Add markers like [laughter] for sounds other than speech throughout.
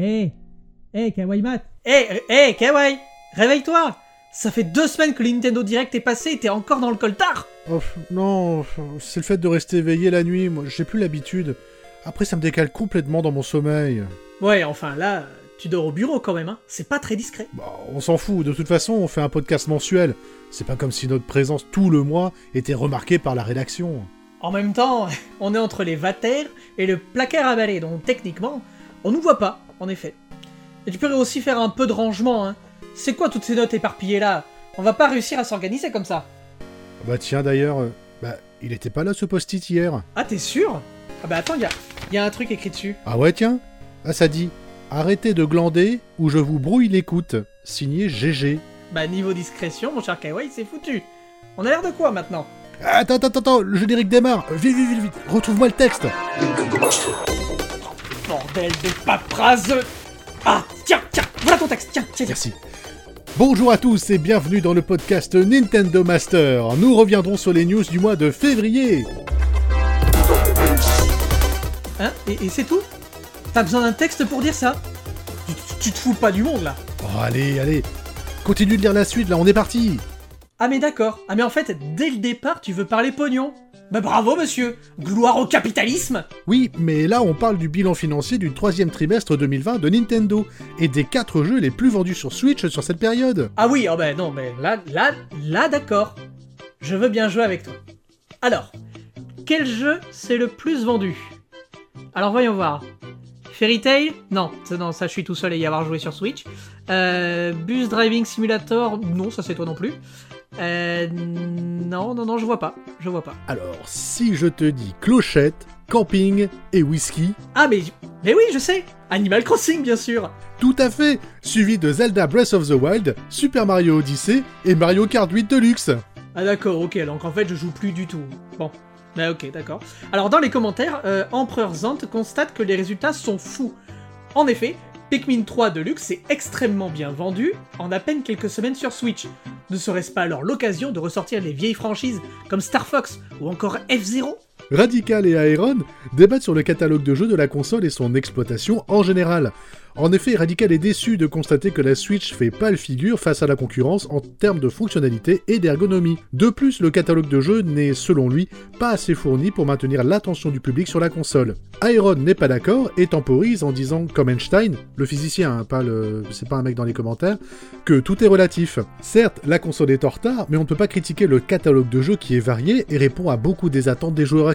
Hé Hé, Kawaii Mat Hé, hé, Kawaii Réveille-toi Ça fait deux semaines que le Nintendo Direct est passé et t'es encore dans le coltard Oh, non, c'est le fait de rester éveillé la nuit, moi j'ai plus l'habitude. Après ça me décale complètement dans mon sommeil. Ouais, enfin là, tu dors au bureau quand même, hein. C'est pas très discret. Bah, on s'en fout, de toute façon on fait un podcast mensuel. C'est pas comme si notre présence tout le mois était remarquée par la rédaction. En même temps, [laughs] on est entre les vatères et le placard à balai, donc techniquement, on nous voit pas, en effet. Et tu pourrais aussi faire un peu de rangement, hein. C'est quoi toutes ces notes éparpillées là On va pas réussir à s'organiser comme ça. Bah tiens d'ailleurs, euh, bah il était pas là ce post-it hier. Ah, t'es sûr? Ah bah attends, y a, y a un truc écrit dessus. Ah ouais tiens Ah ça dit, arrêtez de glander ou je vous brouille l'écoute. Signé GG. Bah niveau discrétion, mon cher Kawaii, c'est foutu. On a l'air de quoi maintenant? Attends, attends, attends, le générique démarre Vite, vite, vite, vite Retrouve-moi le texte Bordel de paperasse Ah, tiens, tiens, voilà ton texte, tiens, tiens. Merci. Bonjour à tous et bienvenue dans le podcast Nintendo Master. Nous reviendrons sur les news du mois de février. Hein Et, et c'est tout? T'as besoin d'un texte pour dire ça? Tu, tu- tu te fous pas du monde là Oh, allez, allez. Continue de lire la suite, là, on est parti. Ah mais d'accord, ah mais en fait, dès le départ, tu veux parler pognon Bah bravo monsieur Gloire au capitalisme Oui, mais là, on parle du bilan financier du troisième trimestre 2020 de Nintendo et des quatre jeux les plus vendus sur Switch sur cette période. Ah oui, oh bah non, mais là, là, là d'accord. Je veux bien jouer avec toi. Alors, quel jeu c'est le plus vendu? Alors voyons voir. Fairy Tail? Non, ça, non, ça je suis tout seul à y avoir joué sur Switch. Euh, Bus Driving Simulator? Non, ça c'est toi non plus. Euh, non, non, non, je vois pas. Je vois pas. Alors, si je te dis clochette, camping et whisky, Ah mais, mais oui, je sais Animal Crossing bien sûr tout à fait, suivi de Zelda Breath of the Wild, Super Mario Odyssey et Mario Kart 8 Deluxe. Ah d'accord, ok, donc en fait je joue plus du tout. Bon, bah ok, d'accord. Alors dans les commentaires, euh, Empereur Zant constate que les résultats sont fous. En effet, Pikmin 3 Deluxe est extrêmement bien vendu en à peine quelques semaines sur Switch. Ne serait-ce pas alors l'occasion de ressortir les vieilles franchises comme Star Fox ou encore F-Zero? Radical et Aeron débattent sur le catalogue de jeux de la console et son exploitation en général. En effet, Radical est déçu de constater que la Switch fait pâle figure face à la concurrence en termes de fonctionnalité et d'ergonomie. De plus, le catalogue de jeux n'est, selon lui, pas assez fourni pour maintenir l'attention du public sur la console. Aeron n'est pas d'accord et temporise en disant, comme Einstein, le physicien, hein, pas le... c'est pas un mec dans les commentaires, que tout est relatif. Certes, la console est en retard, mais on ne peut pas critiquer le catalogue de jeux qui est varié et répond à beaucoup des attentes des joueurs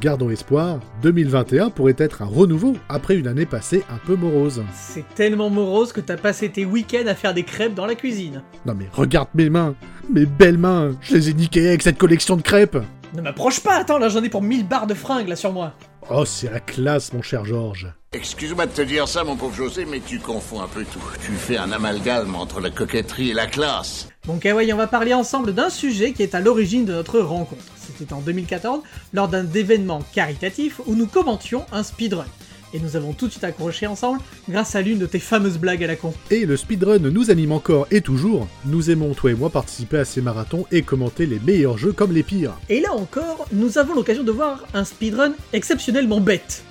Gardons espoir, 2021 pourrait être un renouveau après une année passée un peu morose. C'est tellement morose que t'as passé tes week-ends à faire des crêpes dans la cuisine. Non mais regarde mes mains, mes belles mains, je les ai niquées avec cette collection de crêpes. Ne m'approche pas, attends, là j'en ai pour 1000 barres de fringues là sur moi. Oh, c'est la classe, mon cher Georges. Excuse-moi de te dire ça, mon pauvre José, mais tu confonds un peu tout. Tu fais un amalgame entre la coquetterie et la classe. Bon Kawaii, on va parler ensemble d'un sujet qui est à l'origine de notre rencontre. C'était en 2014, lors d'un événement caritatif où nous commentions un speedrun. Et nous avons tout de suite accroché ensemble grâce à l'une de tes fameuses blagues à la con. Et le speedrun nous anime encore et toujours. Nous aimons, toi et moi, participer à ces marathons et commenter les meilleurs jeux comme les pires. Et là encore, nous avons l'occasion de voir un speedrun exceptionnellement bête.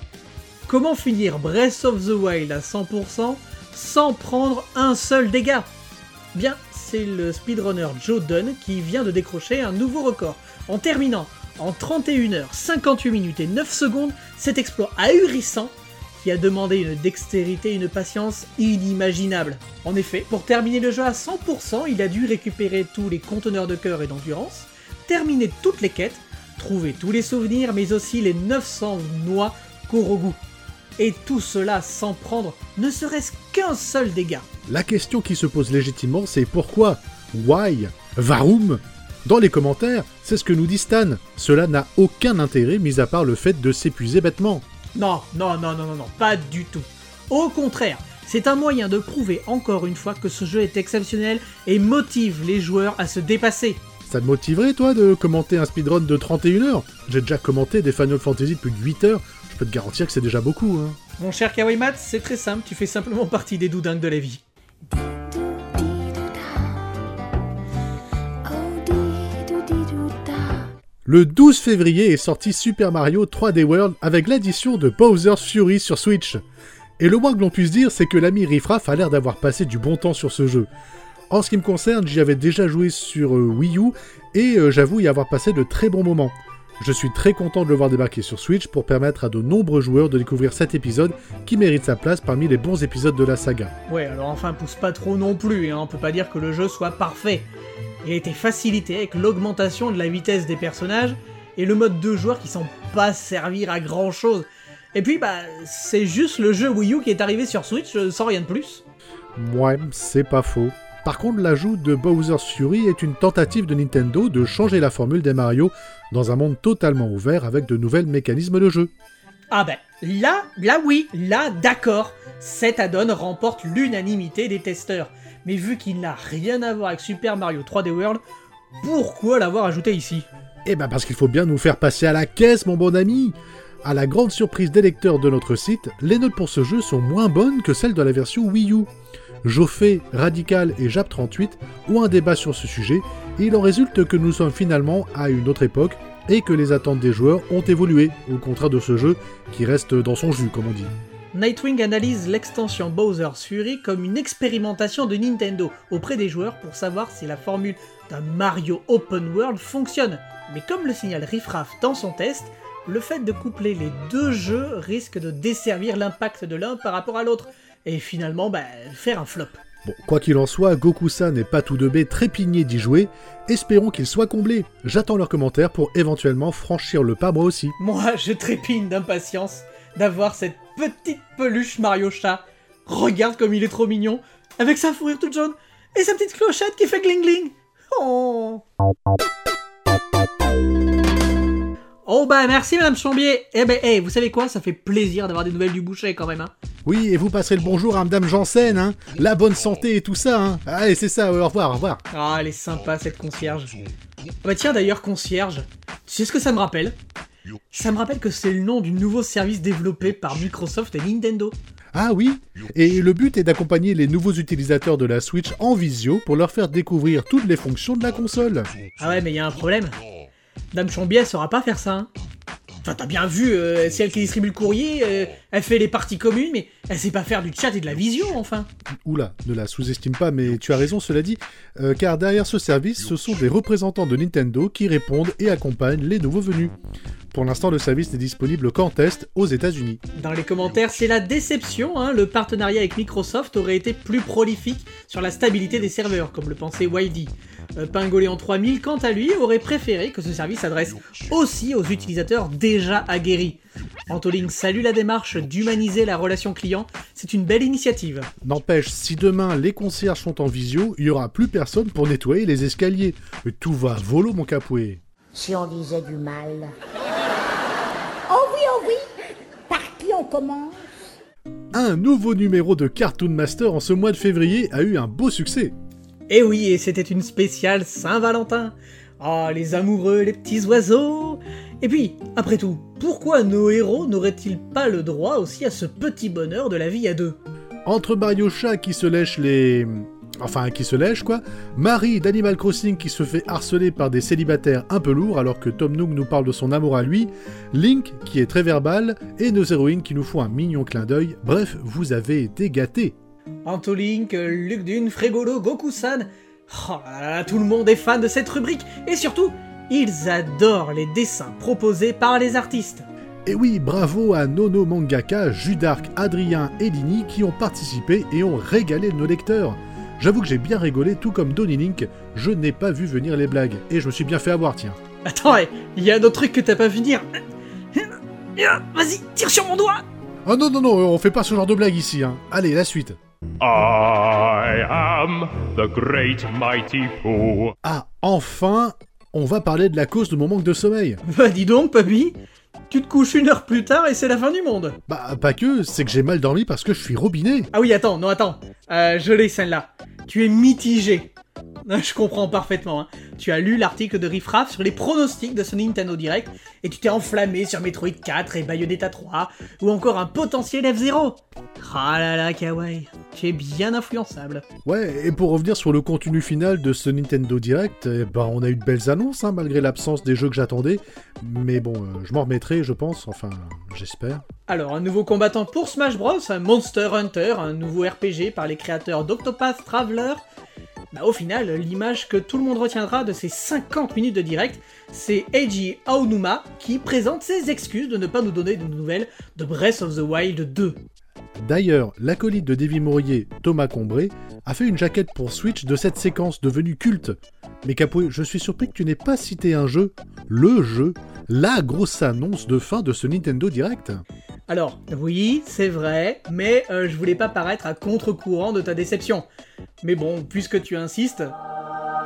Comment finir Breath of the Wild à 100% sans prendre un seul dégât? Bien, c'est le speedrunner Joe Dunn qui vient de décrocher un nouveau record en terminant en 31h, 58 minutes et 9 secondes cet exploit ahurissant qui a demandé une dextérité et une patience inimaginables. En effet, pour terminer le jeu à 100%, il a dû récupérer tous les conteneurs de cœur et d'endurance, terminer toutes les quêtes, trouver tous les souvenirs, mais aussi les 900 noix Korogu. Et tout cela sans prendre ne serait-ce qu'un seul dégât. La question qui se pose légitimement, c'est pourquoi Why Varum Dans les commentaires, c'est ce que nous dit Stan. Cela n'a aucun intérêt, mis à part le fait de s'épuiser bêtement. Non, non, non, non, non, non, pas du tout. Au contraire, c'est un moyen de prouver encore une fois que ce jeu est exceptionnel et motive les joueurs à se dépasser. Ça te motiverait, toi, de commenter un speedrun de 31 heures? J'ai déjà commenté des Final Fantasy depuis 8 heures, je peux te garantir que c'est déjà beaucoup, hein. Mon cher Kawaii Mat, c'est très simple, tu fais simplement partie des doudingues de la vie. Le 12 février est sorti Super Mario 3D World avec l'addition de Bowser's Fury sur Switch. Et le moins que l'on puisse dire, c'est que l'ami Riffraff a l'air d'avoir passé du bon temps sur ce jeu. En ce qui me concerne, j'y avais déjà joué sur euh, Wii U, et euh, j'avoue y avoir passé de très bons moments. Je suis très content de le voir débarquer sur Switch pour permettre à de nombreux joueurs de découvrir cet épisode qui mérite sa place parmi les bons épisodes de la saga. Ouais, alors enfin, pousse pas trop non plus, hein, on peut pas dire que le jeu soit parfait. Il a été facilité avec l'augmentation de la vitesse des personnages et le mode de joueur qui semble pas servir à grand chose. Et puis, bah, c'est juste le jeu Wii U qui est arrivé sur Switch euh, sans rien de plus. Ouais, c'est pas faux. Par contre, l'ajout de Bowser's Fury est une tentative de Nintendo de changer la formule des Mario dans un monde totalement ouvert avec de nouvelles mécanismes de jeu. Ah ben, là, là oui, là d'accord, cet add-on remporte l'unanimité des testeurs. Mais vu qu'il n'a rien à voir avec Super Mario 3D World, pourquoi l'avoir ajouté ici? Eh ben parce qu'il faut bien nous faire passer à la caisse, mon bon ami À la grande surprise des lecteurs de notre site, les notes pour ce jeu sont moins bonnes que celles de la version Wii U. Joffé, Radical et Jap38 ont un débat sur ce sujet, et il en résulte que nous sommes finalement à une autre époque et que les attentes des joueurs ont évolué, au contraire de ce jeu qui reste dans son jus, comme on dit. Nightwing analyse l'extension Bowser's Fury comme une expérimentation de Nintendo auprès des joueurs pour savoir si la formule d'un Mario Open World fonctionne. Mais comme le signale Riffraff dans son test, le fait de coupler les deux jeux risque de desservir l'impact de l'un par rapport à l'autre, et finalement bah, faire un flop. Bon, quoi qu'il en soit, Goku-san et Patou de B trépignés d'y jouer, espérons qu'il soit comblé. J'attends leurs commentaires pour éventuellement franchir le pas moi aussi. Moi, je trépigne d'impatience d'avoir cette petite peluche Mario Chat. Regarde comme il est trop mignon, avec sa fourrure toute jaune et sa petite clochette qui fait gling gling. Oh. Oh bah merci Madame Chambier. Eh ben, eh, vous savez quoi, ça fait plaisir d'avoir des nouvelles du boucher quand même. Hein. Oui, et vous passerez le bonjour à Madame Janssen, hein La bonne santé et tout ça, hein Allez, c'est ça, au revoir, au revoir. Ah, elle est sympa cette concierge. Ah bah tiens d'ailleurs concierge, tu sais ce que ça me rappelle? Ça me rappelle que c'est le nom du nouveau service développé par Microsoft et Nintendo. Ah oui? Et le but est d'accompagner les nouveaux utilisateurs de la Switch en visio pour leur faire découvrir toutes les fonctions de la console. Ah ouais, mais il y a un problème. Dame Chambier, elle saura pas faire ça. Hein. Enfin, t'as bien vu, euh, c'est elle qui distribue le courrier, euh, elle fait les parties communes, mais elle sait pas faire du chat et de la visio, enfin. Oula, ne la sous-estime pas, mais tu as raison, cela dit, euh, car derrière ce service, ce sont des représentants de Nintendo qui répondent et accompagnent les nouveaux venus. Pour l'instant, le service n'est disponible qu'en test aux États-Unis. Dans les commentaires, c'est la déception. Hein. Le partenariat avec Microsoft aurait été plus prolifique sur la stabilité des serveurs, comme le pensait Wildy. Euh, Pingoléon 3000, quant à lui, aurait préféré que ce service s'adresse aussi aux utilisateurs déjà aguerris. Antolink salue la démarche d'humaniser la relation client, c'est une belle initiative. N'empêche, si demain les concierges sont en visio, il y aura plus personne pour nettoyer les escaliers. Tout va volo, mon capoué. Si on disait du mal. Oh oui, oh oui Par qui on commence? Un nouveau numéro de Cartoon Master en ce mois de février a eu un beau succès. Et oui, et c'était une spéciale Saint-Valentin. Ah, les amoureux, les petits oiseaux. Et puis, après tout, pourquoi nos héros n'auraient-ils pas le droit aussi à ce petit bonheur de la vie à deux? Entre Mario qui se lèche les... Enfin, qui se lèche quoi, Marie d'Animal Crossing qui se fait harceler par des célibataires un peu lourds alors que Tom Nook nous parle de son amour à lui, Link qui est très verbal, et nos héroïnes qui nous font un mignon clin d'œil, bref, vous avez été gâtés. Antolink, Luc Dune, Frégolo, Goku-san. Oh là là, tout le monde est fan de cette rubrique et surtout, ils adorent les dessins proposés par les artistes. Et oui, bravo à Nono Mangaka, Judark, Adrien et Lini qui ont participé et ont régalé nos lecteurs. J'avoue que j'ai bien rigolé, tout comme Donny Link, je n'ai pas vu venir les blagues, et je me suis bien fait avoir, tiens. Attends, il y a un autre truc que t'as pas vu dire. Vas-y, tire sur mon doigt Oh non, non, non, on fait pas ce genre de blague ici, hein. Allez, la suite. I am the great mighty Pooh. Ah, enfin, on va parler de la cause de mon manque de sommeil. Bah dis donc, papy Tu te couches une heure plus tard et c'est la fin du monde Bah, pas que, c'est que j'ai mal dormi parce que je suis robinet. Ah oui, attends, non, attends. Euh, je l'ai celle-là. Tu es mitigé. Je comprends parfaitement. Hein. Tu as lu l'article de Riffraff sur les pronostics de ce Nintendo Direct et tu t'es enflammé sur Metroid 4 et Bayonetta 3 ou encore un potentiel F0. Ah là là, Kawaii, tu es bien influençable. Ouais, et pour revenir sur le contenu final de ce Nintendo Direct, eh ben, on a eu de belles annonces hein, malgré l'absence des jeux que j'attendais. Mais bon, euh, je m'en remettrai, je pense, enfin, j'espère. Alors, un nouveau combattant pour Smash Bros, un Monster Hunter, un nouveau RPG par les créateurs d'Octopath Traveler. Bah, au final, l'image que tout le monde retiendra de ces 50 minutes de direct, c'est Eiji Aonuma qui présente ses excuses de ne pas nous donner de nouvelles de Breath of the Wild 2. D'ailleurs, l'acolyte de Davy Mourier, Thomas Combré, a fait une jaquette pour Switch de cette séquence devenue culte. Mais Capoué, je suis surpris que tu n'aies pas cité un jeu, le jeu, la grosse annonce de fin de ce Nintendo Direct. Alors, oui, c'est vrai, mais euh, je voulais pas paraître à contre-courant de ta déception. Mais bon, puisque tu insistes...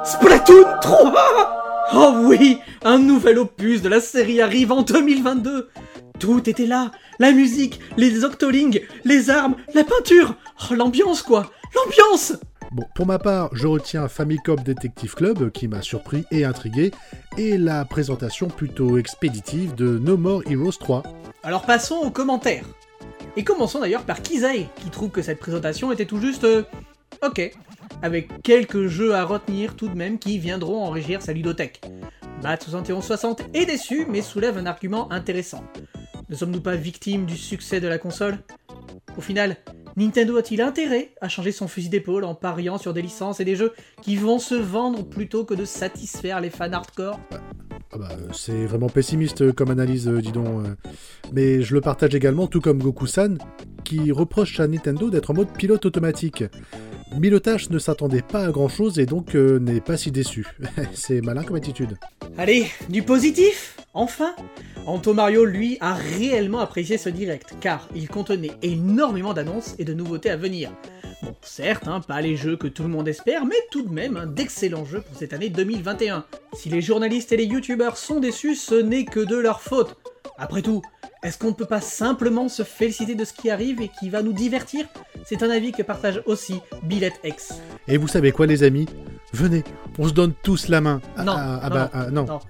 Splatoon 3 Oh oui Un nouvel opus de la série arrive en 2022 Tout était là La musique, les octolings, les armes, la peinture Oh, l'ambiance quoi L'ambiance Bon, pour ma part, je retiens Famicom Detective Club, qui m'a surpris et intrigué, et la présentation plutôt expéditive de No More Heroes 3. Alors passons aux commentaires. Et commençons d'ailleurs par Kizae, qui trouve que cette présentation était tout juste... euh, ok. Avec quelques jeux à retenir tout de même qui viendront enrichir sa ludothèque. Bat 7160 est déçu, mais soulève un argument intéressant. Ne sommes-nous pas victimes du succès de la console? Au final, Nintendo a-t-il intérêt à changer son fusil d'épaule en pariant sur des licences et des jeux qui vont se vendre plutôt que de satisfaire les fans hardcore? Ah bah, euh, c'est vraiment pessimiste comme analyse, euh, dis donc. euh. Mais je le partage également, tout comme Goku-san, qui reproche à Nintendo d'être en mode pilote automatique. Milotash ne s'attendait pas à grand chose et donc euh, n'est pas si déçu. [laughs] c'est malin comme attitude. Allez, du positif Enfin Anto Mario, lui, a réellement apprécié ce direct, car il contenait énormément d'annonces et de nouveautés à venir. Bon, certes, hein, pas les jeux que tout le monde espère, mais tout de même hein, d'excellents jeux pour cette année 2021. Si les journalistes et les youtubeurs sont déçus, ce n'est que de leur faute. Après tout, est-ce qu'on ne peut pas simplement se féliciter de ce qui arrive et qui va nous divertir? C'est un avis que partage aussi Billet X. Et vous savez quoi, les amis? Venez, on se donne tous la main. Ah, Non,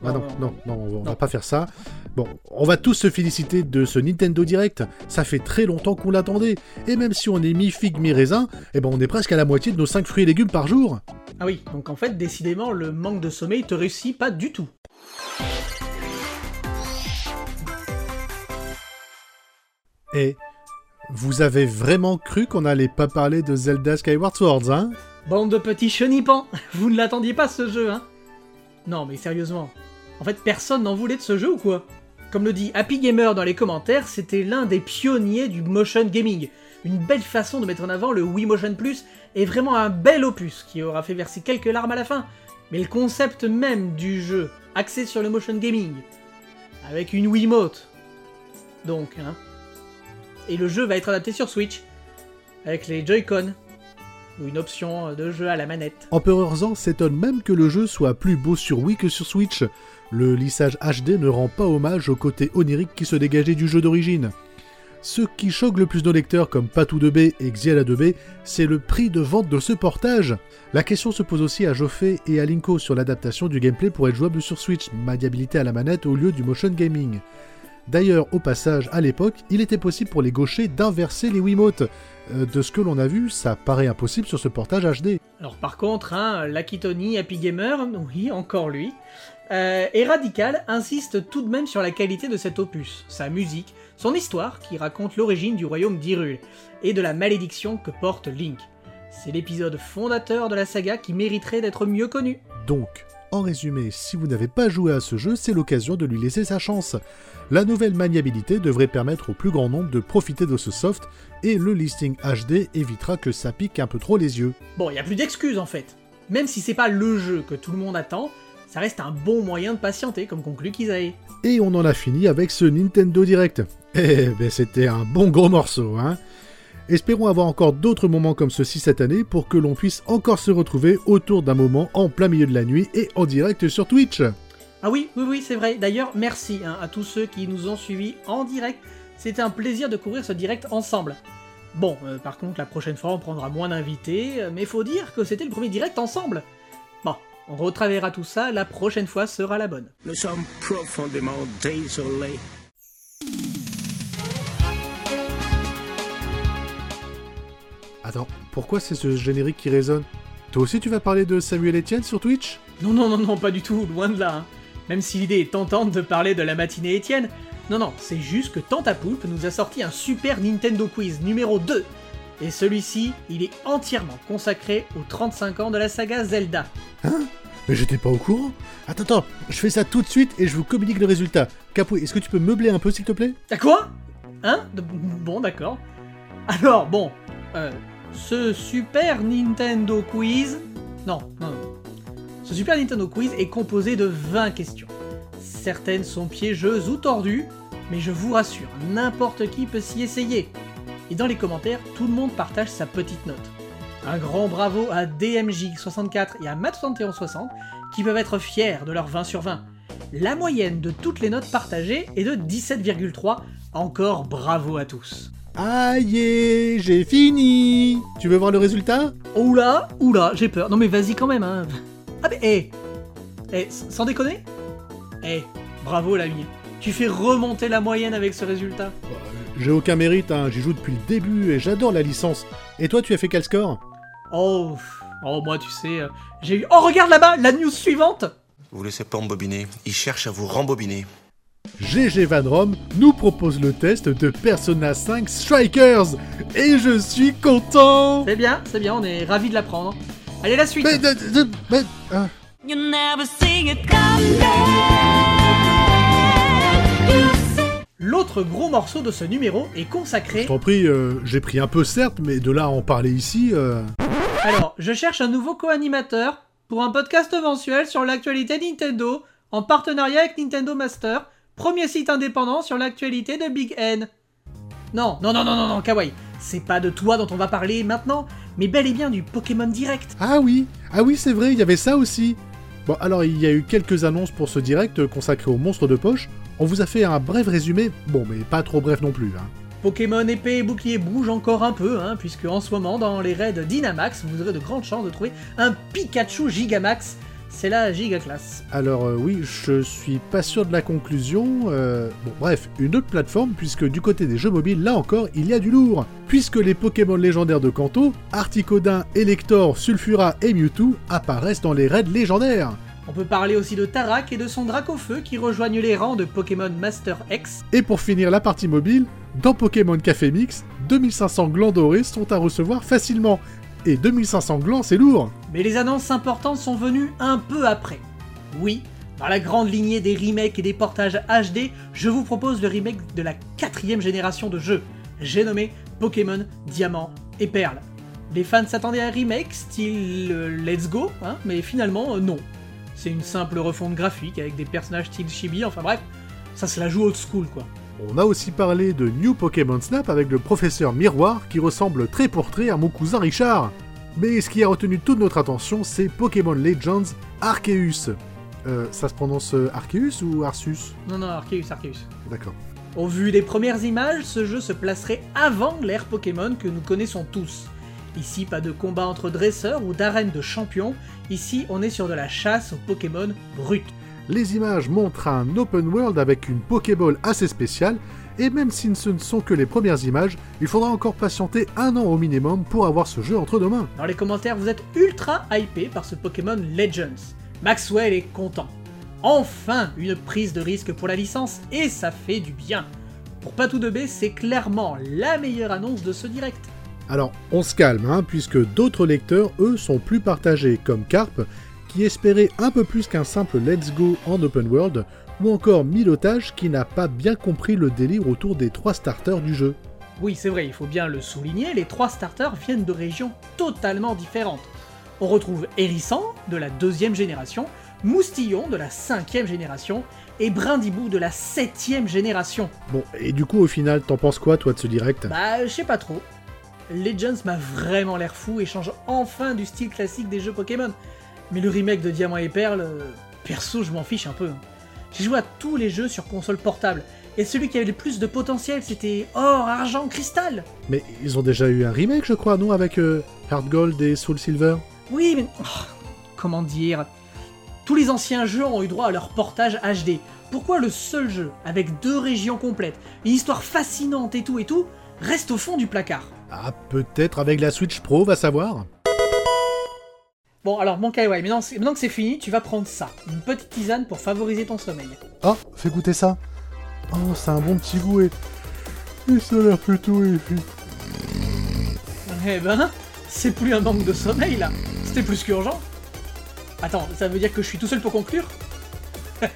non, non, on va- pas faire ça. Bon, on va tous se féliciter de ce Nintendo Direct. Ça fait très longtemps qu'on l'attendait. Et même si on est mi-figue, mi-raisin, eh ben on est presque à la moitié de nos 5 fruits et légumes par jour. Ah oui, donc en fait, décidément, le manque de sommeil te réussit pas du tout. Et vous avez vraiment cru qu'on allait pas parler de Zelda Skyward Swords, hein? Bande de petits chenipans, [laughs] vous ne l'attendiez pas ce jeu, hein? Non mais sérieusement, en fait personne n'en voulait de ce jeu ou quoi? Comme le dit Happy Gamer dans les commentaires, c'était l'un des pionniers du motion gaming. Une belle façon de mettre en avant le Wii Motion Plus et vraiment un bel opus qui aura fait verser quelques larmes à la fin. Mais le concept même du jeu, axé sur le motion gaming, avec une Wiimote. Donc, hein. Et le jeu va être adapté sur Switch, avec les Joy-Con, ou une option de jeu à la manette. Empereur Zan s'étonne même que le jeu soit plus beau sur Wii que sur Switch. Le lissage HD ne rend pas hommage au côté onirique qui se dégageait du jeu d'origine. Ce qui choque le plus nos lecteurs comme Patou 2B et Xiala 2B, c'est le prix de vente de ce portage. La question se pose aussi à Joffé et à Linko sur l'adaptation du gameplay pour être jouable sur Switch, maniabilité à la manette au lieu du motion gaming. D'ailleurs, au passage, à l'époque, il était possible pour les gauchers d'inverser les Wiimotes. Euh, de ce que l'on a vu, ça paraît impossible sur ce portage HD. Alors par contre, hein, Lakitoni, Happy Gamer, [laughs] oui, encore lui, euh, et Radical insiste tout de même sur la qualité de cet opus, sa musique, son histoire qui raconte l'origine du royaume d'Hyrule, et de la malédiction que porte Link. C'est l'épisode fondateur de la saga qui mériterait d'être mieux connu. Donc, en résumé, si vous n'avez pas joué à ce jeu, c'est l'occasion de lui laisser sa chance. La nouvelle maniabilité devrait permettre au plus grand nombre de profiter de ce soft, et le listing HD évitera que ça pique un peu trop les yeux. Bon, il n'y a plus d'excuses en fait. Même si c'est pas le jeu que tout le monde attend, ça reste un bon moyen de patienter, comme conclut Kizae. Et on en a fini avec ce Nintendo Direct. Eh ben c'était un bon gros morceau, hein Espérons avoir encore d'autres moments comme ceci cette année pour que l'on puisse encore se retrouver autour d'un moment en plein milieu de la nuit et en direct sur Twitch. Ah oui, oui, oui, c'est vrai. D'ailleurs, merci hein, à tous ceux qui nous ont suivis en direct. C'était un plaisir de couvrir ce direct ensemble. Bon, euh, par contre, la prochaine fois, on prendra moins d'invités, euh, mais faut dire que c'était le premier direct ensemble. Bon, on retravaillera tout ça, la prochaine fois sera la bonne. Nous sommes profondément désolés. Attends, pourquoi c'est ce générique qui résonne? Toi aussi tu vas parler de Samuel Etienne sur Twitch? Non, non, non, non, pas du tout, loin de là. hein. Même si l'idée est tentante de parler de la matinée Étienne, Non, non, c'est juste que Tantapoulpe nous a sorti un super Nintendo Quiz numéro 2. Et celui-ci, il est entièrement consacré aux 35 ans de la saga Zelda. Mais j'étais pas au courant. Attends, attends, je fais ça tout de suite et je vous communique le résultat. Capoué, est-ce que tu peux meubler un peu s'il te plaît? À quoi? Hein? Bon, d'accord. Alors, bon, euh, ce Super Nintendo Quiz... Non, non, non. Ce Super Nintendo Quiz est composé de 20 questions. Certaines sont piégeuses ou tordues, mais je vous rassure, n'importe qui peut s'y essayer. Et dans les commentaires, tout le monde partage sa petite note. Un grand bravo à DMJ64 et à Mat7160 qui peuvent être fiers de leur 20 sur 20. La moyenne de toutes les notes partagées est de 17,3. Encore bravo à tous. Aïe, j'ai fini Tu veux voir le résultat? Oula, oula, j'ai peur. Non mais vas-y quand même, hein. Ah mais, hé Eh, s- sans déconner? Eh, bravo l'ami. Tu fais remonter la moyenne avec ce résultat. J'ai aucun mérite, hein, j'y joue depuis le début et j'adore la licence. Et toi, tu as fait quel score? Oh, oh moi tu sais, euh, j'ai eu... Oh regarde là-bas, la news suivante Vous laissez pas embobiner. Il cherche à vous rembobiner. GG Van Rom nous propose le test de Persona 5 Strikers Et je suis content C'est bien, c'est bien, on est ravis de l'apprendre. Allez la suite Mais, de- de- mais. You never see it. You L'autre gros morceau de ce numéro est Je consacré... t'en prie, euh, j'ai pris un peu certes, mais de là à en parler ici... euh, Alors, je cherche un nouveau co-animateur pour un podcast mensuel sur l'actualité Nintendo en partenariat avec Nintendo Master, premier site indépendant sur l'actualité de Big N. Non, non, non, non, non, non, Kawaii, c'est pas de toi dont on va parler maintenant, mais bel et bien du Pokémon Direct. Ah oui, ah oui, c'est vrai, il y avait ça aussi. Bon, alors il y a eu quelques annonces pour ce direct consacré aux monstres de poche. On vous a fait un bref résumé, bon, mais pas trop bref non plus. Hein. Pokémon épée et bouclier bougent encore un peu, hein, puisque en ce moment, dans les raids Dynamax, vous aurez de grandes chances de trouver un Pikachu Gigamax. C'est la giga classe. Alors euh, oui, je suis pas sûr de la conclusion. euh, Bon, bref, une autre plateforme, puisque du côté des jeux mobiles, là encore, il y a du lourd. Puisque les Pokémon légendaires de Kanto, Articodin, Elector, Sulfura et Mewtwo apparaissent dans les raids légendaires. On peut parler aussi de Tarak et de son Dracofeu qui rejoignent les rangs de Pokémon Master X. Et pour finir la partie mobile, dans Pokémon Café Mix, 2500 glands dorés sont à recevoir facilement. Et 2500 glands, c'est lourd Mais les annonces importantes sont venues un peu après. Oui, dans la grande lignée des remakes et des portages HD, je vous propose le remake de la quatrième génération de jeux. J'ai nommé Pokémon Diamant et Perle. Les fans s'attendaient à un remake style euh, Let's Go, hein, mais finalement euh, non. C'est une simple refonte graphique avec des personnages style chibi, enfin bref, ça se la joue old school quoi. On a aussi parlé de New Pokémon Snap avec le professeur Miroir qui ressemble trait pour trait à mon cousin Richard. Mais ce qui a retenu toute notre attention, c'est Pokémon Legends Arceus. Euh, ça se prononce euh, Arceus ou Arceus? Non, non, Arceus, Arceus. D'accord. Au vu des premières images, ce jeu se placerait avant l'ère Pokémon que nous connaissons tous. Ici, pas de combat entre dresseurs ou d'arène de champions, ici on est sur de la chasse aux Pokémon bruts. Les images montrent un open world avec une Pokéball assez spéciale, et même si ce ne sont que les premières images, il faudra encore patienter un an au minimum pour avoir ce jeu entre nos mains. Dans les commentaires, vous êtes ultra hypé par ce Pokémon Legends. Maxwell est content. Enfin, une prise de risque pour la licence, et ça fait du bien. Pour Patou de B, c'est clairement la meilleure annonce de ce direct. Alors, on se calme, hein, puisque d'autres lecteurs, eux, sont plus partagés, comme Carp, qui espérait un peu plus qu'un simple Let's Go en open world, ou encore Milotage, qui n'a pas bien compris le délire autour des trois starters du jeu. Oui, c'est vrai, il faut bien le souligner, les trois starters viennent de régions totalement différentes. On retrouve Hérisson, de la deuxième génération, Moustillon, de la cinquième génération, et Brindibou, de la septième génération. Bon, et du coup, au final, t'en penses quoi, toi, de ce direct? Bah, je sais pas trop. Legends m'a vraiment l'air fou et change enfin du style classique des jeux Pokémon. Mais le remake de Diamant et Perle, euh, perso, je m'en fiche un peu. hein. J'ai joué à tous les jeux sur console portable, et celui qui avait le plus de potentiel, c'était Or, Argent, Cristal Mais ils ont déjà eu un remake, je crois, non Avec euh, Heart Gold et Soul Silver Oui, mais... oh, comment dire? Tous les anciens jeux ont eu droit à leur portage HD. Pourquoi le seul jeu, avec deux régions complètes, une histoire fascinante et tout et tout, reste au fond du placard? Ah, peut-être avec la Switch Pro, va savoir Bon, alors mon Kaiwai, maintenant, que c'est fini, tu vas prendre ça. Une petite tisane pour favoriser ton sommeil. Oh, fais goûter ça Oh, c'est un bon petit goût et... et ça a l'air plutôt épais. Eh ben, c'est plus un manque de sommeil là. C'était plus qu'urgent. Attends, ça veut dire que je suis tout seul pour conclure? [laughs]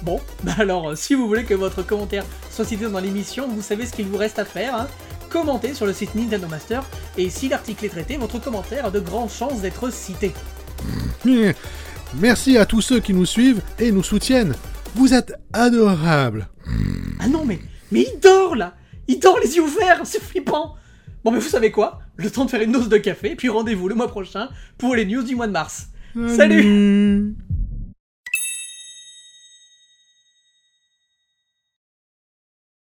Bon, bah alors, euh, si vous voulez que votre commentaire soit cité dans l'émission, vous savez ce qu'il vous reste à faire. Hein Commentez sur le site Nintendo Master, et si l'article est traité, votre commentaire a de grandes chances d'être cité. Merci à tous ceux qui nous suivent et nous soutiennent. Vous êtes adorables. Ah non, mais, mais il dort là Il dort les yeux ouverts, c'est flippant Bon, mais vous savez quoi? Le temps de faire une dose de café, puis rendez-vous le mois prochain pour les news du mois de mars. Salut Salut